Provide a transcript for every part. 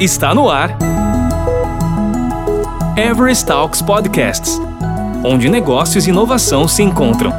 Está no ar. Everest Talks Podcasts onde negócios e inovação se encontram.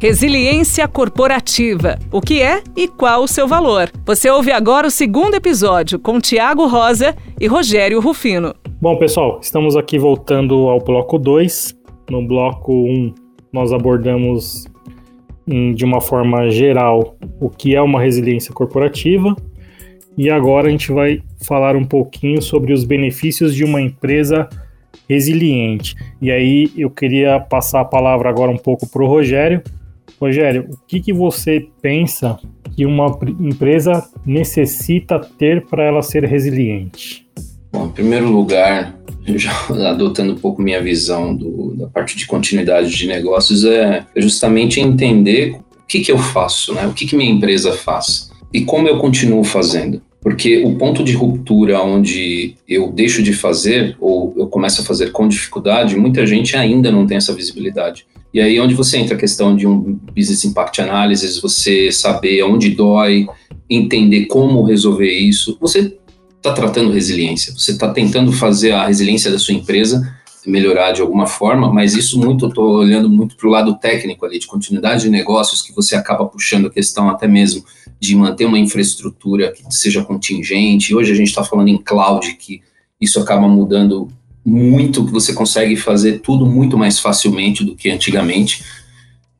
Resiliência corporativa. O que é e qual o seu valor? Você ouve agora o segundo episódio com Tiago Rosa e Rogério Rufino. Bom, pessoal, estamos aqui voltando ao bloco 2. No bloco 1, um, nós abordamos de uma forma geral o que é uma resiliência corporativa. E agora a gente vai falar um pouquinho sobre os benefícios de uma empresa resiliente. E aí eu queria passar a palavra agora um pouco para o Rogério. Rogério, o que, que você pensa que uma empresa necessita ter para ela ser resiliente? Bom, em primeiro lugar, já adotando um pouco minha visão do, da parte de continuidade de negócios, é, é justamente entender o que, que eu faço, né? o que, que minha empresa faz e como eu continuo fazendo. Porque o ponto de ruptura onde eu deixo de fazer ou eu começo a fazer com dificuldade, muita gente ainda não tem essa visibilidade. E aí onde você entra a questão de um business impact analysis, você saber onde dói, entender como resolver isso, você está tratando resiliência, você está tentando fazer a resiliência da sua empresa melhorar de alguma forma, mas isso muito, eu estou olhando muito para o lado técnico ali, de continuidade de negócios, que você acaba puxando a questão até mesmo de manter uma infraestrutura que seja contingente. Hoje a gente está falando em cloud, que isso acaba mudando muito, que você consegue fazer tudo muito mais facilmente do que antigamente.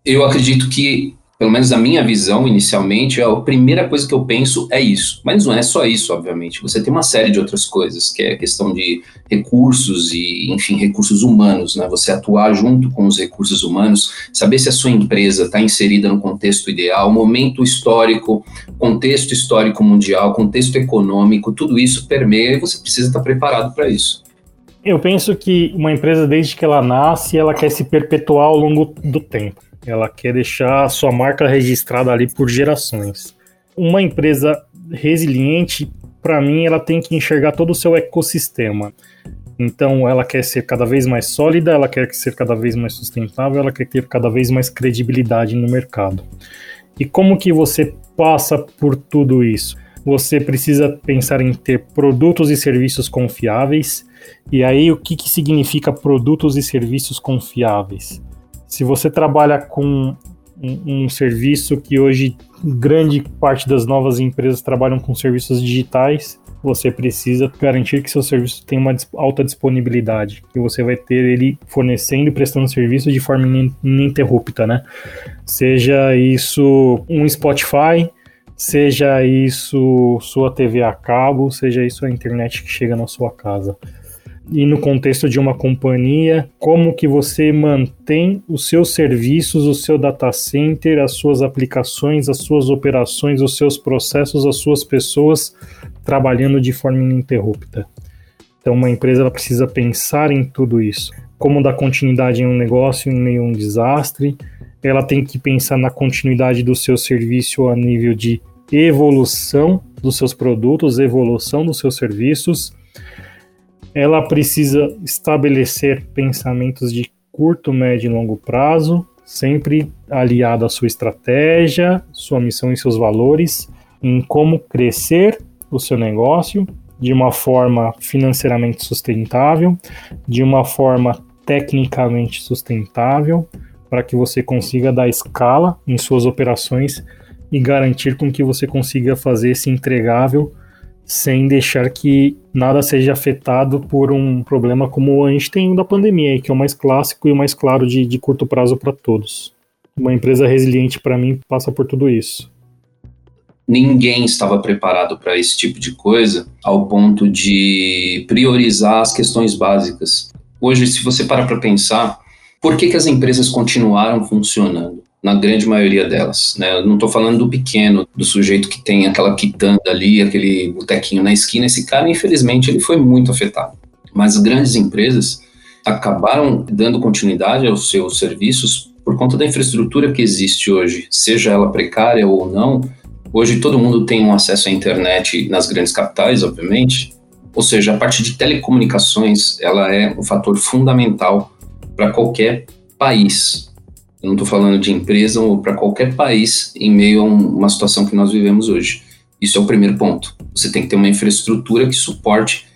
Eu acredito que pelo menos a minha visão inicialmente, a primeira coisa que eu penso é isso. Mas não é só isso, obviamente. Você tem uma série de outras coisas, que é a questão de recursos e, enfim, recursos humanos, né? Você atuar junto com os recursos humanos, saber se a sua empresa está inserida no contexto ideal, momento histórico, contexto histórico mundial, contexto econômico, tudo isso permeia e você precisa estar preparado para isso. Eu penso que uma empresa, desde que ela nasce, ela quer se perpetuar ao longo do tempo. Ela quer deixar a sua marca registrada ali por gerações. Uma empresa resiliente, para mim, ela tem que enxergar todo o seu ecossistema. Então, ela quer ser cada vez mais sólida, ela quer ser cada vez mais sustentável, ela quer ter cada vez mais credibilidade no mercado. E como que você passa por tudo isso? Você precisa pensar em ter produtos e serviços confiáveis. E aí, o que, que significa produtos e serviços confiáveis? Se você trabalha com um, um, serviço que hoje grande parte das novas empresas trabalham com serviços digitais, você precisa garantir que seu serviço tem uma alta disponibilidade, que você vai ter ele fornecendo e prestando serviço de forma ininterrupta, né? Seja isso um Spotify, seja isso sua TV a cabo, seja isso a internet que chega na sua casa e no contexto de uma companhia, como que você mantém os seus serviços, o seu data center, as suas aplicações, as suas operações, os seus processos, as suas pessoas trabalhando de forma ininterrupta. Então, uma empresa ela precisa pensar em tudo isso. Como dar continuidade em um negócio em meio a um desastre, ela tem que pensar na continuidade do seu serviço a nível de evolução dos seus produtos, evolução dos seus serviços, ela precisa estabelecer pensamentos de curto, médio e longo prazo, sempre aliado à sua estratégia, sua missão e seus valores, em como crescer o seu negócio de uma forma financeiramente sustentável, de uma forma tecnicamente sustentável, para que você consiga dar escala em suas operações e garantir com que você consiga fazer esse entregável sem deixar que nada seja afetado por um problema como a gente tem da pandemia, que é o mais clássico e o mais claro de, de curto prazo para todos. Uma empresa resiliente, para mim, passa por tudo isso. Ninguém estava preparado para esse tipo de coisa ao ponto de priorizar as questões básicas. Hoje, se você parar para pensar, por que, que as empresas continuaram funcionando? Na grande maioria delas. Né? Eu não estou falando do pequeno, do sujeito que tem aquela quitanda ali, aquele botequinho na esquina. Esse cara, infelizmente, ele foi muito afetado. Mas as grandes empresas acabaram dando continuidade aos seus serviços por conta da infraestrutura que existe hoje, seja ela precária ou não. Hoje todo mundo tem um acesso à internet nas grandes capitais, obviamente. Ou seja, a parte de telecomunicações, ela é um fator fundamental para qualquer país, Eu não estou falando de empresa ou para qualquer país em meio a um, uma situação que nós vivemos hoje. Isso é o primeiro ponto. Você tem que ter uma infraestrutura que suporte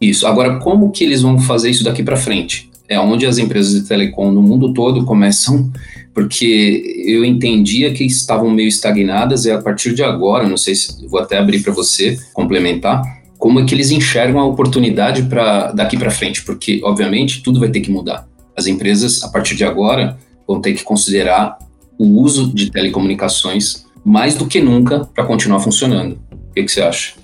isso. Agora, como que eles vão fazer isso daqui para frente? É onde as empresas de telecom no mundo todo começam, porque eu entendia que estavam meio estagnadas e a partir de agora, não sei se vou até abrir para você complementar, como é que eles enxergam a oportunidade para daqui para frente, porque obviamente tudo vai ter que mudar. As empresas a partir de agora vão ter que considerar o uso de telecomunicações mais do que nunca para continuar funcionando. O que, que você acha?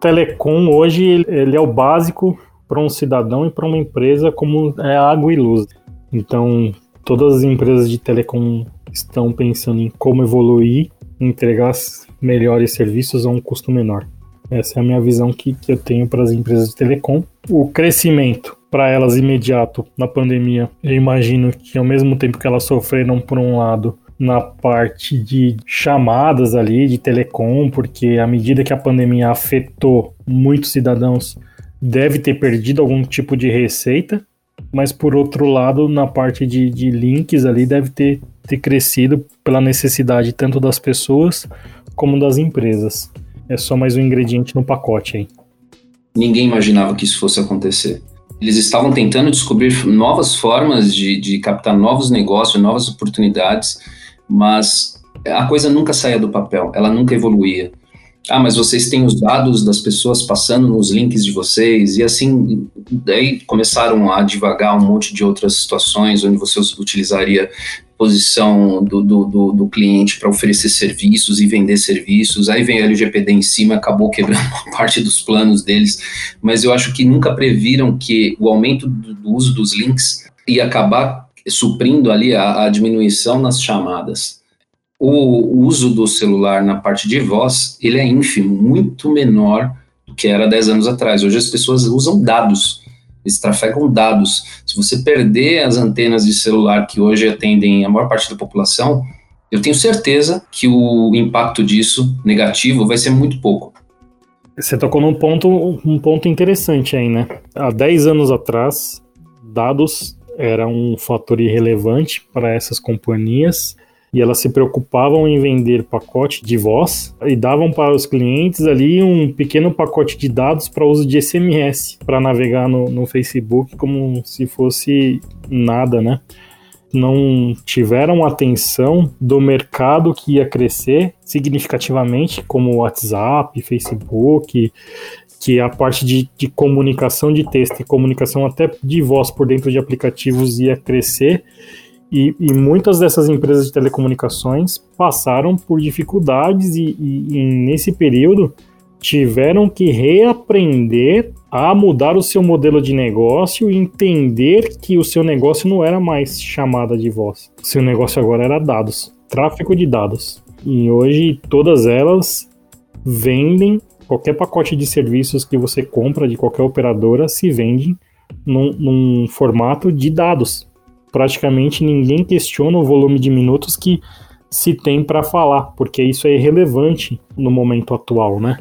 Telecom hoje ele é o básico para um cidadão e para uma empresa como é água e luz. Então, todas as empresas de telecom estão pensando em como evoluir, entregar melhores serviços a um custo menor. Essa é a minha visão que, que eu tenho para as empresas de telecom. O crescimento para elas imediato na pandemia, eu imagino que ao mesmo tempo que elas sofreram por um lado na parte de chamadas ali, de telecom, porque à medida que a pandemia afetou muitos cidadãos, deve ter perdido algum tipo de receita, mas por outro lado, na parte de, de links ali, deve ter, ter crescido pela necessidade tanto das pessoas como das empresas. É só mais um ingrediente no pacote aí. Ninguém imaginava que isso fosse acontecer. Eles estavam tentando descobrir novas formas de, de captar novos negócios, novas oportunidades, mas a coisa nunca saía do papel, ela nunca evoluía. Ah, mas vocês têm os dados das pessoas passando nos links de vocês, e assim, daí começaram a divagar um monte de outras situações onde você utilizaria posição do, do, do, do cliente para oferecer serviços e vender serviços. Aí vem a LGPD em cima, acabou quebrando parte dos planos deles, mas eu acho que nunca previram que o aumento do, do uso dos links ia acabar suprindo ali a, a diminuição nas chamadas. O uso do celular na parte de voz, ele é ínfimo, muito menor do que era 10 anos atrás. Hoje as pessoas usam dados, eles trafegam dados. Se você perder as antenas de celular que hoje atendem a maior parte da população, eu tenho certeza que o impacto disso negativo vai ser muito pouco. Você tocou num ponto, um ponto interessante aí, né? Há 10 anos atrás, dados era um fator irrelevante para essas companhias e elas se preocupavam em vender pacote de voz e davam para os clientes ali um pequeno pacote de dados para uso de SMS para navegar no, no Facebook como se fosse nada, né? Não tiveram atenção do mercado que ia crescer significativamente, como WhatsApp, Facebook, que a parte de, de, comunicação de texto e comunicação até de voz por dentro de aplicativos ia crescer. E, e muitas dessas empresas de telecomunicações passaram por dificuldades e, e, e nesse período tiveram que reaprender a mudar o seu modelo de negócio e entender que o seu negócio não era mais chamada de voz. O seu negócio agora era dados, tráfego de dados. E hoje todas elas vendem qualquer pacote de serviços que você compra de qualquer operadora se vende num, num formato de dados. Praticamente ninguém questiona o volume de minutos que se tem para falar, porque isso é irrelevante no momento atual, né?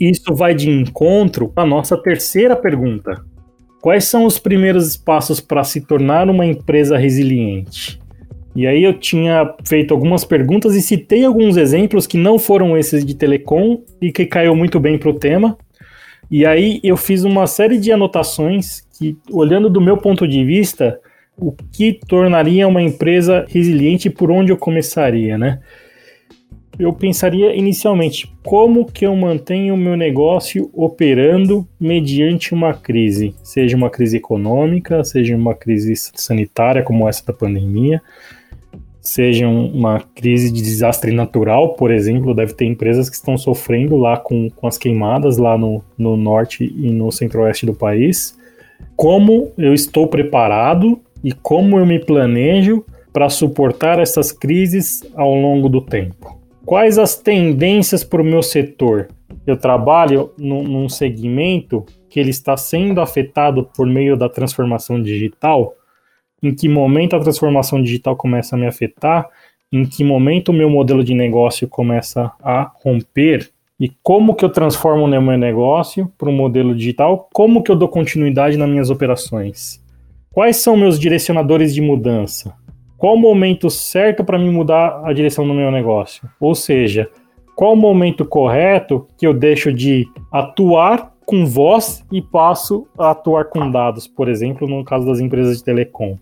Isso vai de encontro à nossa terceira pergunta. Quais são os primeiros passos para se tornar uma empresa resiliente? E aí eu tinha feito algumas perguntas e citei alguns exemplos que não foram esses de telecom e que caiu muito bem para o tema. E aí eu fiz uma série de anotações que, olhando do meu ponto de vista, o que tornaria uma empresa resiliente e por onde eu começaria, né? Eu pensaria inicialmente como que eu mantenho o meu negócio operando mediante uma crise, seja uma crise econômica, seja uma crise sanitária como essa da pandemia, seja uma crise de desastre natural, por exemplo, deve ter empresas que estão sofrendo lá com, com as queimadas lá no, no norte e no centro-oeste do país. Como eu estou preparado e como eu me planejo para suportar essas crises ao longo do tempo? Quais as tendências para o meu setor? Eu trabalho num, num segmento que ele está sendo afetado por meio da transformação digital em que momento a transformação digital começa a me afetar, em que momento o meu modelo de negócio começa a romper e como que eu transformo o meu negócio para um modelo digital, como que eu dou continuidade nas minhas operações. Quais são meus direcionadores de mudança? qual o momento certo para me mudar a direção do meu negócio? Ou seja, qual o momento correto que eu deixo de atuar com voz e passo a atuar com dados, por exemplo, no caso das empresas de telecom.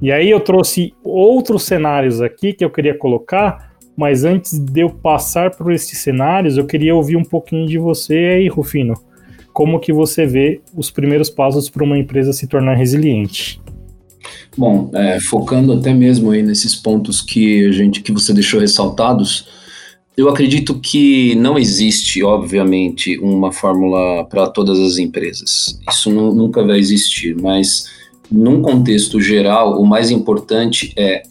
E aí eu trouxe outros cenários aqui que eu queria colocar, mas antes de eu passar por esses cenários, eu queria ouvir um pouquinho de você aí, Rufino. Como que você vê os primeiros passos para uma empresa se tornar resiliente? Bom, é, focando até mesmo aí nesses pontos que a gente que você deixou ressaltados, eu acredito que não existe, obviamente, uma fórmula para todas as empresas. Isso não, nunca vai existir, mas num contexto geral, o mais importante é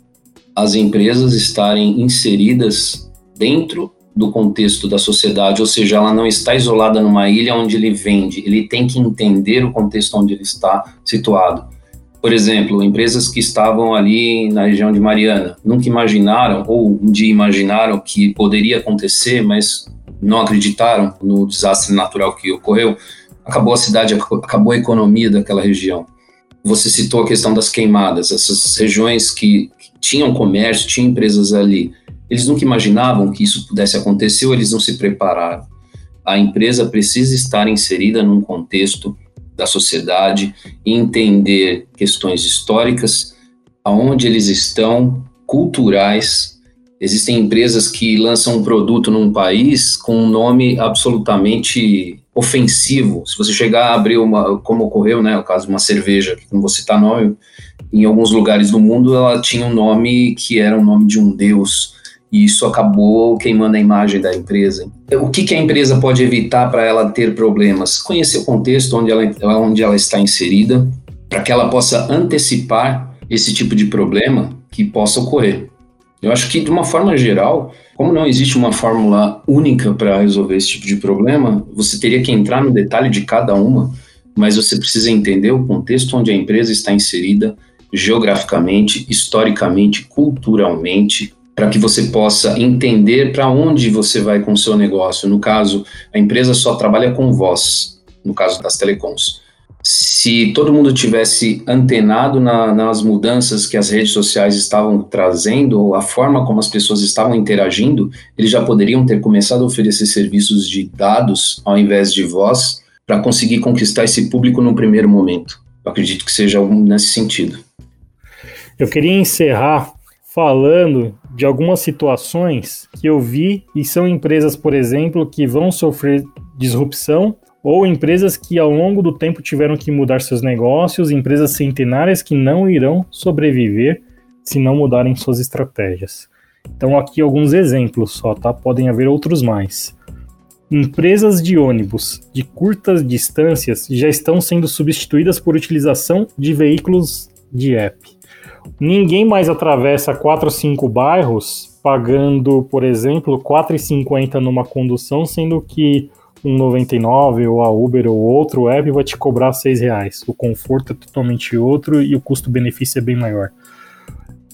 as empresas estarem inseridas dentro do contexto da sociedade, ou seja, ela não está isolada numa ilha onde ele vende, ele tem que entender o contexto onde ele está situado. Por exemplo, empresas que estavam ali na região de Mariana nunca imaginaram, ou um dia imaginaram que poderia acontecer, mas não acreditaram no desastre natural que ocorreu, acabou a cidade, acabou a economia daquela região. Você citou a questão das queimadas, essas regiões que, tinham comércio, tinham empresas ali. Eles nunca imaginavam que isso pudesse acontecer ou eles não se prepararam. A empresa precisa estar inserida num contexto da sociedade entender questões históricas, aonde eles estão, culturais. Existem empresas que lançam um produto num país com um nome absolutamente ofensivo. Se você chegar a abrir uma, como ocorreu, né, o caso de uma cerveja, não vou nome, em alguns lugares do mundo ela tinha um nome que era o um nome de um deus e isso acabou queimando a imagem da empresa. O que, que a empresa pode evitar para ela ter problemas? Conhecer o contexto onde ela, onde ela está inserida, para que ela possa antecipar esse tipo de problema que possa ocorrer. Eu acho que, de uma forma geral, como não existe uma fórmula única para resolver esse tipo de problema, você teria que entrar no detalhe de cada uma, mas você precisa entender o contexto onde a empresa está inserida geograficamente, historicamente, culturalmente, para que você possa entender para onde você vai com o seu negócio. No caso, a empresa só trabalha com voz, no caso das telecoms. Se todo mundo tivesse antenado na, nas mudanças que as redes sociais estavam trazendo, ou a forma como as pessoas estavam interagindo, eles já poderiam ter começado a oferecer serviços de dados ao invés de voz para conseguir conquistar esse público no primeiro momento. Eu acredito que seja algo nesse sentido. Eu queria encerrar falando de algumas situações que eu vi e são empresas, por exemplo, que vão sofrer disrupção ou empresas que ao longo do tempo tiveram que mudar seus negócios, empresas centenárias que não irão sobreviver se não mudarem suas estratégias. Então aqui alguns exemplos só, tá? Podem haver outros mais. Empresas de ônibus de curtas distâncias já estão sendo substituídas por utilização de veículos de app. Ninguém mais atravessa 4 ou 5 bairros pagando, por exemplo, R$ 4,50 numa condução, sendo que um 99 ou a Uber ou outro app vai te cobrar R$ reais. O conforto é totalmente outro e o custo-benefício é bem maior.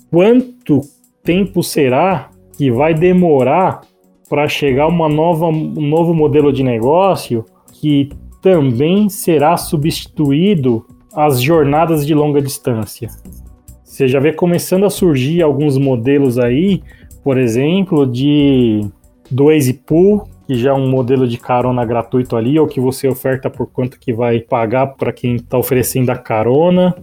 Quanto tempo será que vai demorar para chegar uma nova, um novo modelo de negócio que também será substituído as jornadas de longa distância? Você já vê começando a surgir alguns modelos aí, por exemplo, de do Easy Pool, que já é um modelo de carona gratuito ali, ou que você oferta por quanto que vai pagar para quem está oferecendo a carona.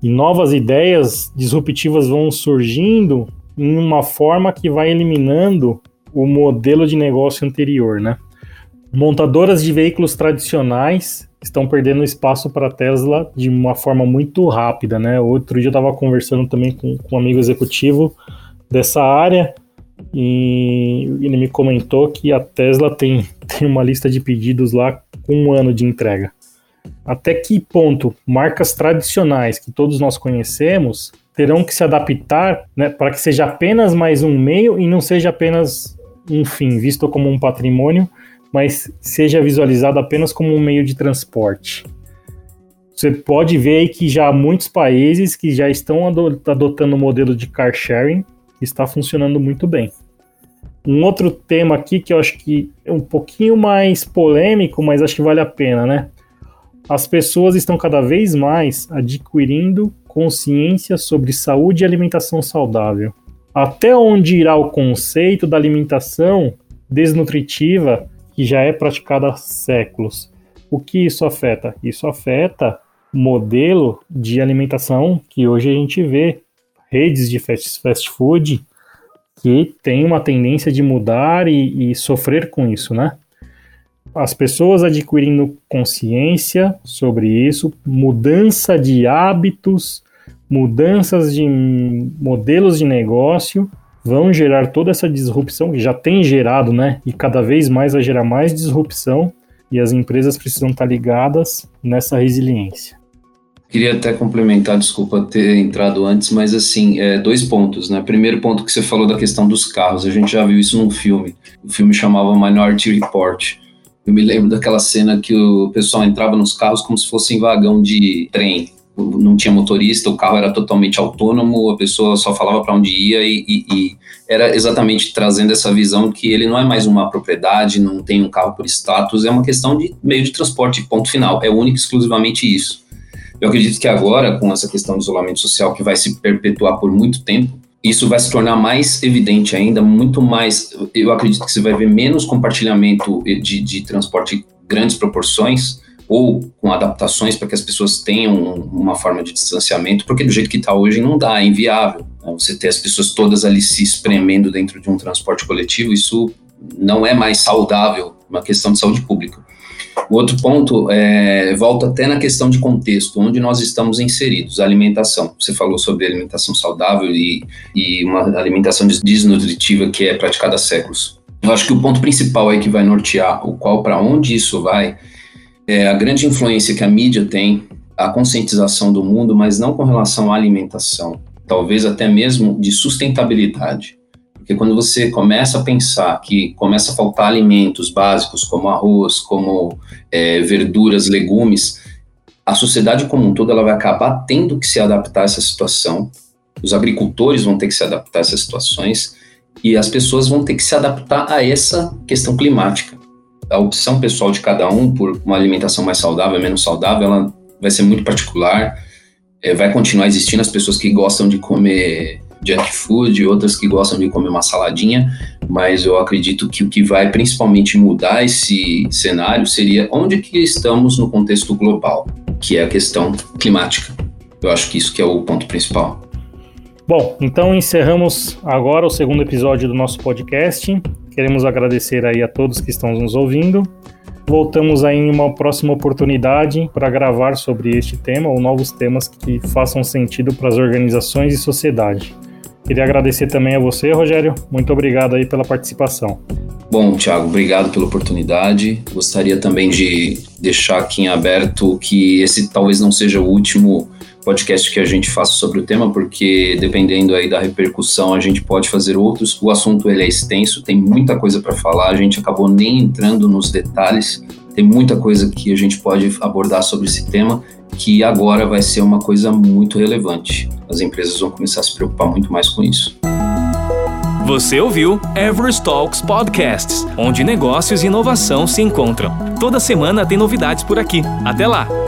E novas ideias disruptivas vão surgindo em uma forma que vai eliminando o modelo de negócio anterior, né? Montadoras de veículos tradicionais estão perdendo espaço para a Tesla de uma forma muito rápida, né? Outro dia eu estava conversando também com, com um amigo executivo dessa área e ele me comentou que a Tesla tem, tem uma lista de pedidos lá com um ano de entrega. Até que ponto marcas tradicionais que todos nós conhecemos terão que se adaptar né, para que seja apenas mais um meio e não seja apenas um fim, visto como um patrimônio mas seja visualizado apenas como um meio de transporte. Você pode ver aí que já há muitos países que já estão adotando o modelo de car sharing, que está funcionando muito bem. Um outro tema aqui que eu acho que é um pouquinho mais polêmico, mas acho que vale a pena, né? As pessoas estão cada vez mais adquirindo consciência sobre saúde e alimentação saudável. Até onde irá o conceito da alimentação desnutritiva que já é praticada há séculos? O que isso afeta? Isso afeta o modelo de alimentação que hoje a gente vê, redes de fast, food que tem uma tendência de mudar e, e sofrer com isso, né? as pessoas adquirindo consciência sobre isso, mudança de hábitos, mudanças de modelos de negócio vão gerar toda essa disrupção que já tem gerado, né? E cada vez mais vai gerar mais disrupção e as empresas precisam estar ligadas nessa resiliência. Queria até complementar, desculpa ter entrado antes, mas assim, é, dois pontos, né? Primeiro ponto que você falou da questão dos carros, a gente já viu isso num filme. O filme chamava Minority Report eu me lembro daquela cena que o pessoal entrava nos carros como se fosse em vagão de trem. Não tinha motorista, o carro era totalmente autônomo, a pessoa só falava para onde ia e, e, e, era exatamente trazendo essa visão que ele não é mais uma propriedade, não tem um carro por status, é uma questão de meio de transporte, ponto final. É único exclusivamente isso. Eu acredito que agora, com essa questão do isolamento social que vai se perpetuar por muito tempo, isso vai se tornar mais evidente ainda, muito mais. Eu acredito que você vai ver menos compartilhamento de, de transporte grandes proporções ou com adaptações para que as pessoas tenham uma forma de distanciamento, porque do jeito que está hoje não dá, é inviável. Né? Você ter as pessoas todas ali se espremendo dentro de um transporte coletivo, isso não é mais saudável, uma questão de saúde pública. O outro ponto é, volta até na questão de contexto, onde nós estamos inseridos, a alimentação. Você falou sobre alimentação saudável e, e uma alimentação desnutritiva que é praticada há séculos. Eu acho que o ponto principal aí que vai nortear o qual para onde isso vai é a grande influência que a mídia tem, a conscientização do mundo, mas não com relação à alimentação, talvez até mesmo de sustentabilidade. Porque quando você começa a pensar que começa a faltar alimentos básicos, como arroz, como é, verduras, legumes, a sociedade como um todo ela vai acabar tendo que se adaptar a essa situação. Os agricultores vão ter que se adaptar a essas situações e as pessoas vão ter que se adaptar a essa questão climática. A opção pessoal de cada um por uma alimentação mais saudável, menos saudável, ela vai ser muito particular. É, vai continuar existindo as pessoas que gostam de comer junk food, outras que gostam de comer uma saladinha, mas eu acredito que o que vai principalmente mudar esse cenário seria onde que estamos no contexto global, que é a questão climática. Eu acho que isso que é o ponto principal. Bom, então encerramos agora o segundo episódio do nosso podcast. Queremos agradecer aí a todos que estão nos ouvindo. Voltamos aí em uma próxima oportunidade para gravar sobre este tema ou novos temas que façam sentido para as organizações e sociedade. Queria agradecer também a você, Rogério. Muito obrigado aí pela participação. Bom, Thiago, obrigado pela oportunidade. Gostaria também de deixar aqui em aberto que esse talvez não seja o último podcast que a gente faça sobre o tema, porque dependendo aí da repercussão, a gente pode fazer outros. O assunto ele é extenso, tem muita coisa para falar, a gente acabou nem entrando nos detalhes. Tem muita coisa que a gente pode abordar sobre esse tema que agora vai ser uma coisa muito relevante. As empresas vão começar a se preocupar muito mais com isso. Você ouviu Everest Talks Podcasts, onde negócios e inovação se encontram. Toda semana tem novidades por aqui. Até lá!